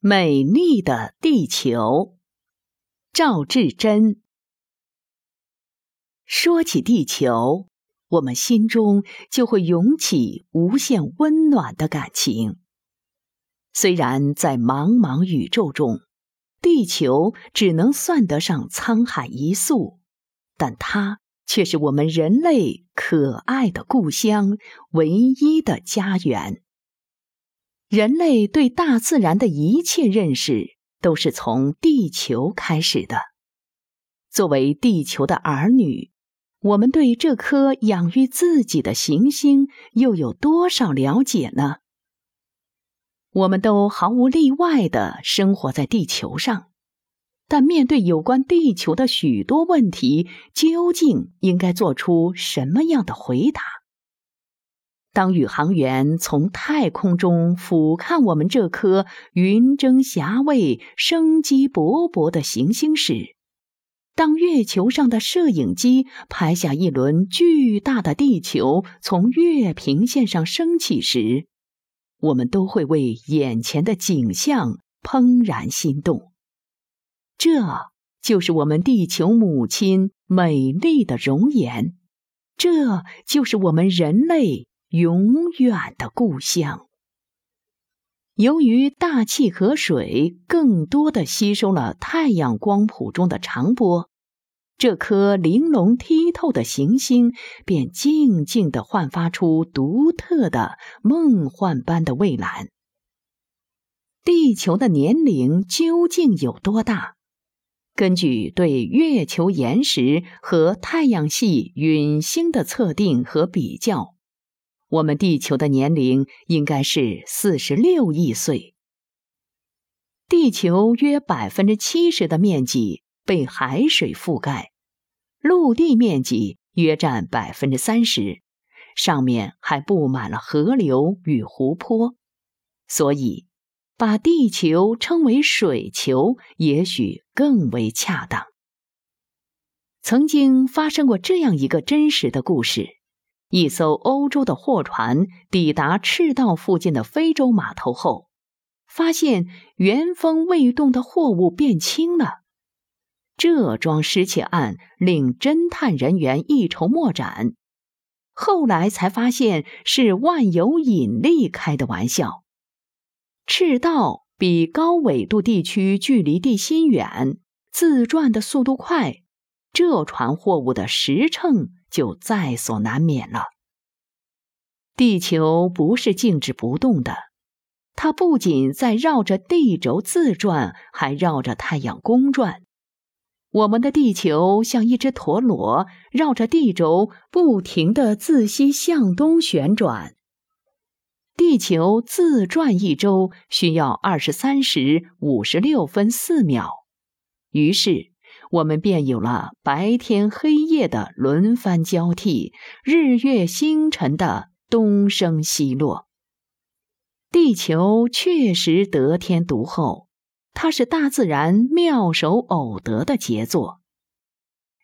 美丽的地球，赵志珍。说起地球，我们心中就会涌起无限温暖的感情。虽然在茫茫宇宙中，地球只能算得上沧海一粟，但它却是我们人类可爱的故乡，唯一的家园。人类对大自然的一切认识，都是从地球开始的。作为地球的儿女，我们对这颗养育自己的行星又有多少了解呢？我们都毫无例外的生活在地球上，但面对有关地球的许多问题，究竟应该做出什么样的回答？当宇航员从太空中俯瞰我们这颗云蒸霞蔚、生机勃勃的行星时，当月球上的摄影机拍下一轮巨大的地球从月平线上升起时，我们都会为眼前的景象怦然心动。这就是我们地球母亲美丽的容颜，这就是我们人类。永远的故乡。由于大气和水更多的吸收了太阳光谱中的长波，这颗玲珑剔透的行星便静静的焕发出独特的梦幻般的蔚蓝。地球的年龄究竟有多大？根据对月球岩石和太阳系陨星的测定和比较。我们地球的年龄应该是四十六亿岁。地球约百分之七十的面积被海水覆盖，陆地面积约占百分之三十，上面还布满了河流与湖泊，所以把地球称为水球也许更为恰当。曾经发生过这样一个真实的故事。一艘欧洲的货船抵达赤道附近的非洲码头后，发现原封未动的货物变轻了。这桩失窃案令侦探人员一筹莫展，后来才发现是万有引力开的玩笑。赤道比高纬度地区距离地心远，自转的速度快，这船货物的时秤。就在所难免了。地球不是静止不动的，它不仅在绕着地轴自转，还绕着太阳公转。我们的地球像一只陀螺，绕着地轴不停的自西向东旋转。地球自转一周需要二十三时五十六分四秒，于是。我们便有了白天黑夜的轮番交替，日月星辰的东升西落。地球确实得天独厚，它是大自然妙手偶得的杰作。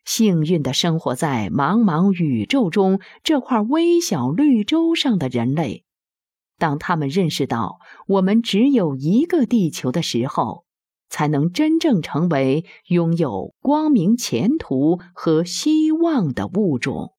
幸运的生活在茫茫宇宙中这块微小绿洲上的人类，当他们认识到我们只有一个地球的时候，才能真正成为拥有光明前途和希望的物种。